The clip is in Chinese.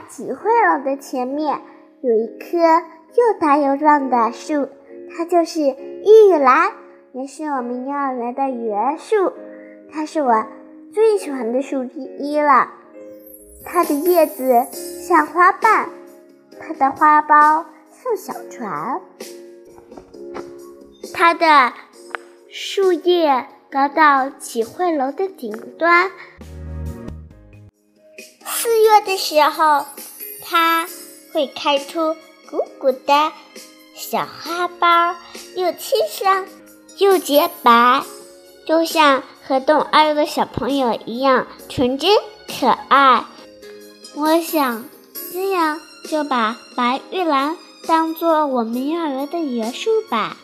启慧楼的前面有一棵又大又壮的树，它就是玉兰，也是我们幼儿园的园树。它是我最喜欢的树之一了。它的叶子像花瓣，它的花苞像小船，它的树叶高到启慧楼的顶端。的时候，它会开出鼓鼓的小花苞，又清香又洁白，就像河东二幼的小朋友一样纯真可爱。我想，这样就把白玉兰当做我们幼儿园的园树吧。